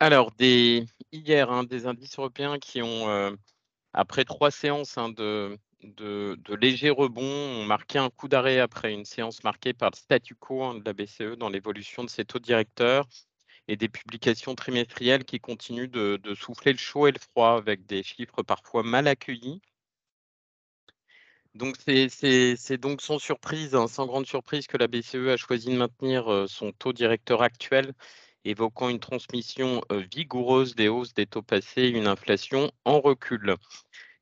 Alors des hier, hein, des indices européens qui ont, heu, après 3 séances, hein, de légers rebonds, ont marqué un coup d'arrêt après une séance marquée par le statu quo, hein, de la BCE dans l'évolution de ses taux directeurs et des publications trimestrielles qui continuent de de souffler le chaud et le froid avec des chiffres parfois mal accueillis. Donc c'est donc sans surprise, sans grande surprise que la BCE a choisi de maintenir, heu, son taux directeur actuel, évoquant une transmission, vigoureuse des hausses des taux passés et une inflation en recul.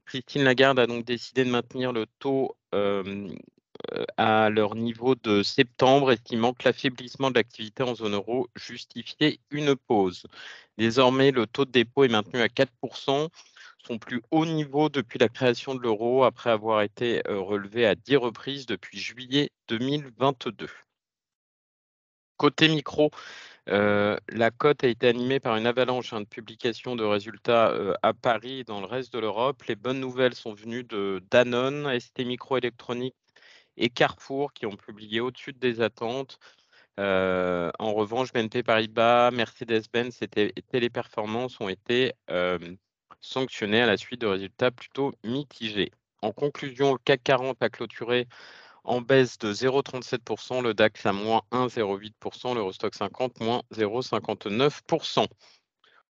Christine Lagarde a donc décidé de maintenir le taux, à leur niveau de septembre, estimant que l'affaiblissement de l'activité en zone euro justifiait une pause. Désormais, le taux de dépôt est maintenu à 4 son plus haut niveau depuis la création de l'euro, après avoir été, relevé à 10 reprises depuis juillet 2022. Côté micro, heu, la cote a été animée par une avalanche, hein, de publications de résultats, heu, à Paris et dans le reste de l'Europe. Les bonnes nouvelles sont venues de Danone, STMicroelectronics et Carrefour qui ont publié au-dessus des attentes. Heu, en revanche, BNP Paribas, Mercedes-Benz et Té Téléperformance ont été, sanctionnés à la suite de résultats plutôt mitigés. En conclusion, le CAC 40 a clôturé en baisse de 0,37% le DAX à moins 1,08% l'Eurostoxx 50 moins 0,59%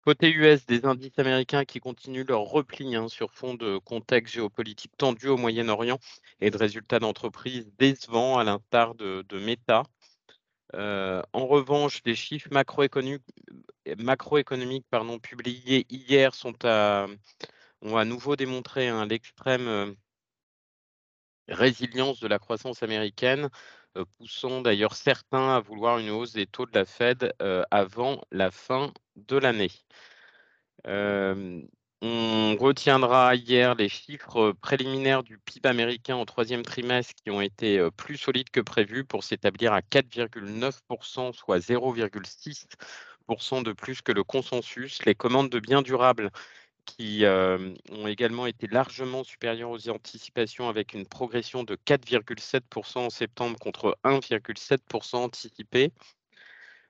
Côté US, des indices américains qui continuent leur repli, hein, sur fond de contexte géopolitique tendu au Moyen-Orient et de résultats d'entreprises décevants à l'instar de Meta. Heu, en revanche, les chiffres macroéconomiques publiés hier sont à ont à nouveau démontré, hein, l'extrême, heu résilience de la croissance américaine, heu, poussant d'ailleurs certains à vouloir une hausse des taux de la Fed, heu, avant la fin de l'année. On retiendra hier les chiffres préliminaires du PIB américain au troisième trimestre qui ont été, heu, plus solides que prévu pour s'établir à 4,9% soit 0,6% de plus que le consensus. Les commandes de biens durables qui, ont également été largement supérieures aux anticipations avec une progression de 4,7% en septembre contre 1,7% anticipé.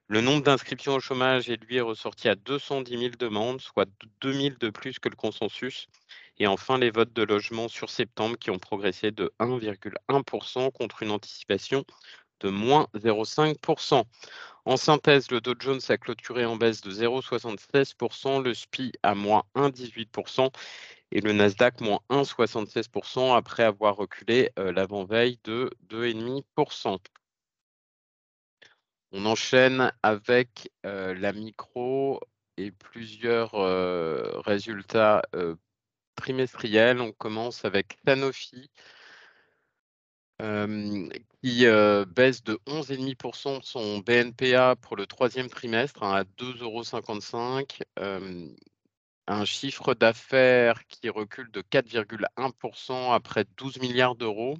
Le nombre d'inscriptions au chômage est lui ressorti à 210 000 demandes, soit 2 000 de plus que le consensus. Et enfin, les votes de logement sur septembre qui ont progressé de 1,1% contre une anticipation de moins 0,5 En synthèse, le Dow Jones a clôturé en baisse de 0,76% le SPI à moins 1,18% et le Nasdaq moins 1,76% après avoir reculé, heu, l'avant-veille de 2,5% on enchaîne avec, heu, la micro et plusieurs, heu, résultats, trimestriels. On commence avec Sanofi qui, baisse de 11,5% son BNPA pour le troisième trimestre, hein, à 2,55 €. un chiffre d'affaires qui recule de 4,1% après 12 milliards d'euros.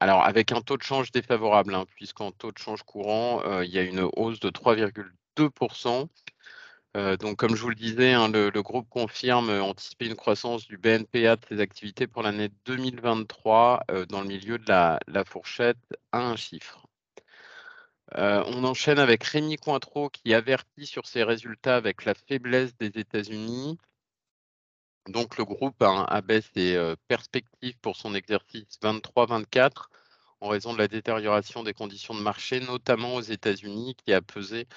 Alors avec un taux de change défavorable, hein, puisqu'en taux de change courant, il y a une hausse de 3,2 heu, donc comme je vous le disais, hein, le groupe confirme, heu, anticiper une croissance du BNPA de ses activités pour l'année 2023, heu, dans le milieu de la fourchette à un chiffre. On enchaîne avec Rémy Cointreau qui avertit sur ses résultats avec la faiblesse des États-Unis. Donc le groupe a abaisse ses, perspectives pour son exercice 23-24 en raison de la détérioration des conditions de marché, notamment aux États-Unis, qui a pesé,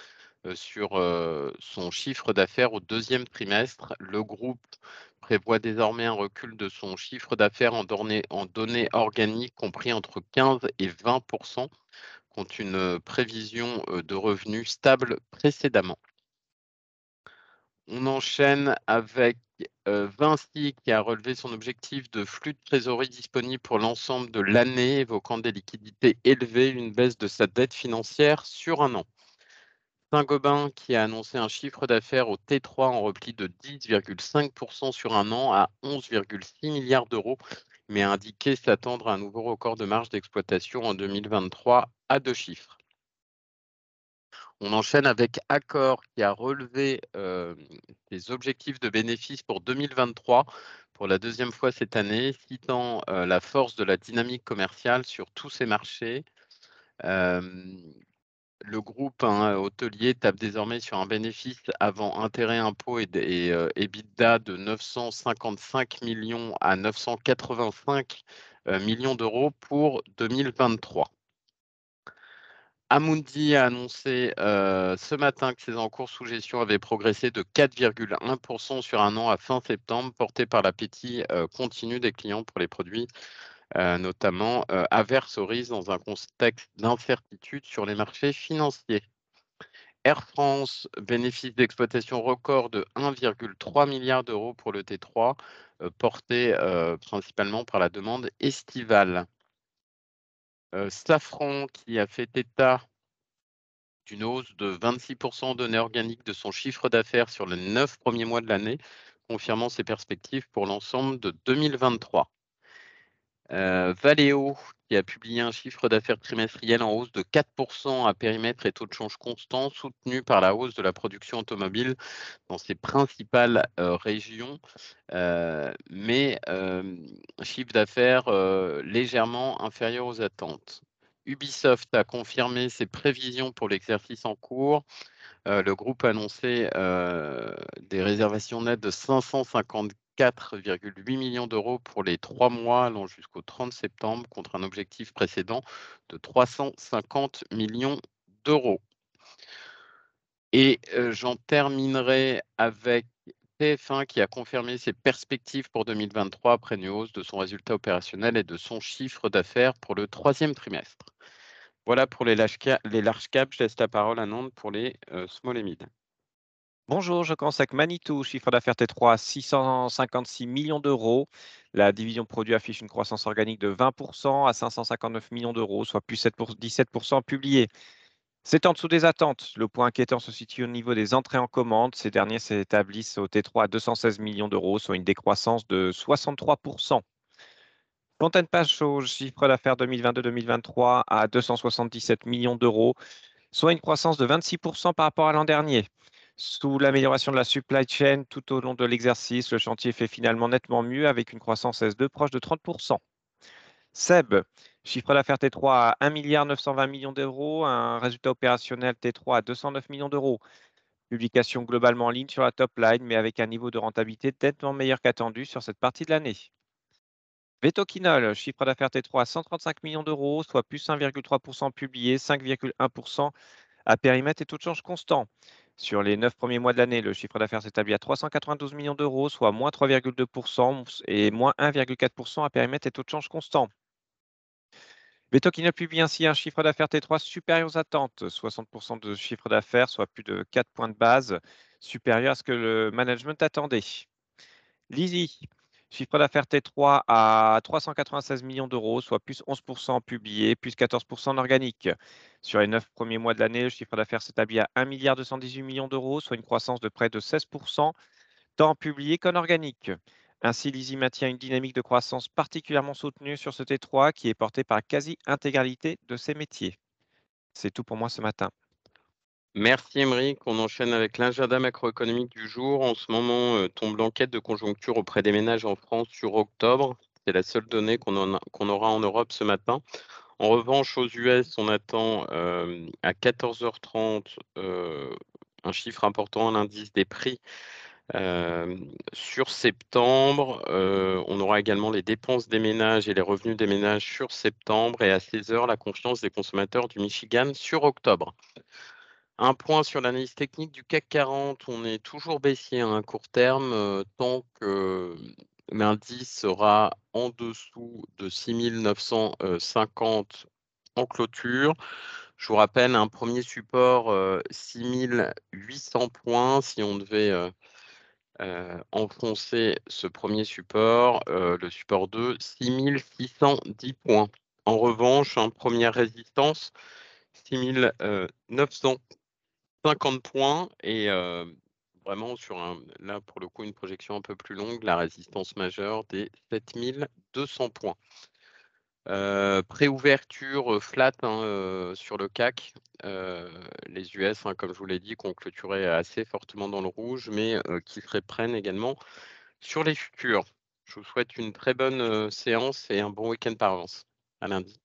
sur, heu, son chiffre d'affaires au deuxième trimestre. Le groupe prévoit désormais un recul de son chiffre d'affaires en données organiques compris entre 15 et 20% contre une, prévision, heu, de revenus stable précédemment. On enchaîne avec, Vinci qui a relevé son objectif de flux de trésorerie disponible pour l'ensemble de l'année, évoquant des liquidités élevées, une baisse de sa dette financière sur un an. Saint-Gobain qui a annoncé un chiffre d'affaires au T3 en repli de 10,5% sur un an à 11,6 milliards d'euros, mais a indiqué s'attendre à un nouveau record de marge d'exploitation en 2023 à deux chiffres. On enchaîne avec Accor qui a relevé, hem, ses objectifs de bénéfices pour 2023 pour la deuxième fois cette année, citant, heu, la force de la dynamique commerciale sur tous ses marchés. Hem, le groupe hein, hôtelier tape désormais sur un bénéfice avant intérêt, impôts et, et euh, EBITDA de 955 millions à 985 euh, millions d'euros pour 2023. Amundi a annoncé euh, ce matin que ses encours sous gestion avaient progressé de 4,1% sur un an à fin septembre, porté par l'appétit continu des clients pour les produits notamment euh, averse au risque dans un contexte d'incertitude sur les marchés financiers. Air France, bénéfice d'exploitation record de 1,3 milliard d'euros pour le T3, euh, porté principalement par la demande estivale. Safran, qui a fait état d'une hausse de 26% de données organiques de son chiffre d'affaires sur les neuf premiers mois de l'année, confirmant ses perspectives pour l'ensemble de 2023. Euh, Valeo, qui a publié un chiffre d'affaires trimestriel en hausse de 4% à périmètre et taux de change constant, soutenu par la hausse de la production automobile dans ses principales euh, régions, euh, mais chiffre d'affaires légèrement inférieur aux attentes. Ubisoft a confirmé ses prévisions pour l'exercice en cours. le groupe a annoncé des réservations nettes de 550 4,8 millions d'euros pour les trois mois allant jusqu'au 30 septembre contre un objectif précédent de 350 millions d'euros. Et euh, j'en terminerai avec TF1 qui a confirmé ses perspectives pour 2023 après une hausse de son résultat opérationnel et de son chiffre d'affaires pour le troisième trimestre. Voilà pour les large, caps. Je laisse la parole à Nantes pour les euh, small et mid. Bonjour, je commence avec Manitou, chiffre d'affaires T3 à 656 millions d'euros. La division produit affiche une croissance organique de 20% à 559 millions d'euros, soit plus 7 pour 17% publié. C'est en dessous des attentes. Le point inquiétant se situe au niveau des entrées en commande. Ces derniers s'établissent au T3 à 216 millions d'euros, soit une décroissance de 63%. Fontaine Pachot, chiffre d'affaires 2022-2023 à 277 millions d'euros, soit une croissance de 26% par rapport à l'an dernier. Sous l'amélioration de la supply chain tout au long de l'exercice, le chantier fait finalement nettement mieux avec une croissance S2 proche de 30%. SEB, chiffre d'affaires T3 à 1 milliard 920 millions d'euros, un résultat opérationnel T3 à 209 millions d'euros. Publication globalement en ligne sur la top line, mais avec un niveau de rentabilité nettement meilleur qu'attendu sur cette partie de l'année. Vetoquinol, chiffre d'affaires T3 à 135 millions d'euros, soit plus 1,3% publié, 5,1% à périmètre et taux de change constant. Sur les neuf premiers mois de l'année, le chiffre d'affaires s'établit à 392 millions d'euros, soit moins 3,2% et moins 1,4% à périmètre et taux de change constant. Betokina publie ainsi un chiffre d'affaires T3 supérieur aux attentes, 60% de chiffre d'affaires, soit plus de 4 points de base, supérieur à ce que le management attendait. Lizzie, Chiffre d'affaires T3 à 396 millions d'euros, soit plus 11% publié, plus 14% en organique. Sur les neuf premiers mois de l'année, le chiffre d'affaires s'établit à 1 milliard 218 millions d'euros, soit une croissance de près de 16%, tant publié qu'en organique. Ainsi, Lizzie maintient une dynamique de croissance particulièrement soutenue sur ce T3 qui est porté par quasi-intégralité de ses métiers. C'est tout pour moi ce matin. Merci Émeric. On enchaîne avec l'agenda macroéconomique du jour. En ce moment, euh, tombe l'enquête de conjoncture auprès des ménages en France sur octobre. C'est la seule donnée qu'on aura en Europe ce matin. En revanche, aux US, on attend euh, à 14h30 euh, un chiffre important, l'indice des prix. sur septembre, on aura également les dépenses des ménages et les revenus des ménages sur septembre et à 16h, la confiance des consommateurs du Michigan sur octobre. Un point sur l'analyse technique du CAC 40, on est toujours baissier à un court terme euh, tant que l'indice sera en dessous de 6950 en clôture. Je vous rappelle un premier support 6800 euh, points si on devait euh, enfoncer ce premier support, le support 2, 6610 points. En revanche, en première résistance, 6900 50 points et vraiment sur un, là pour le coup une projection un peu plus longue, la résistance majeure des 7200 points. préouverture flat hein, sur le CAC. les US, hein, comme je vous l'ai dit, qu'on clôturait assez fortement dans le rouge, mais qui se reprennent également sur les futurs. Je vous souhaite une très bonne séance et un bon week-end par avance. À lundi.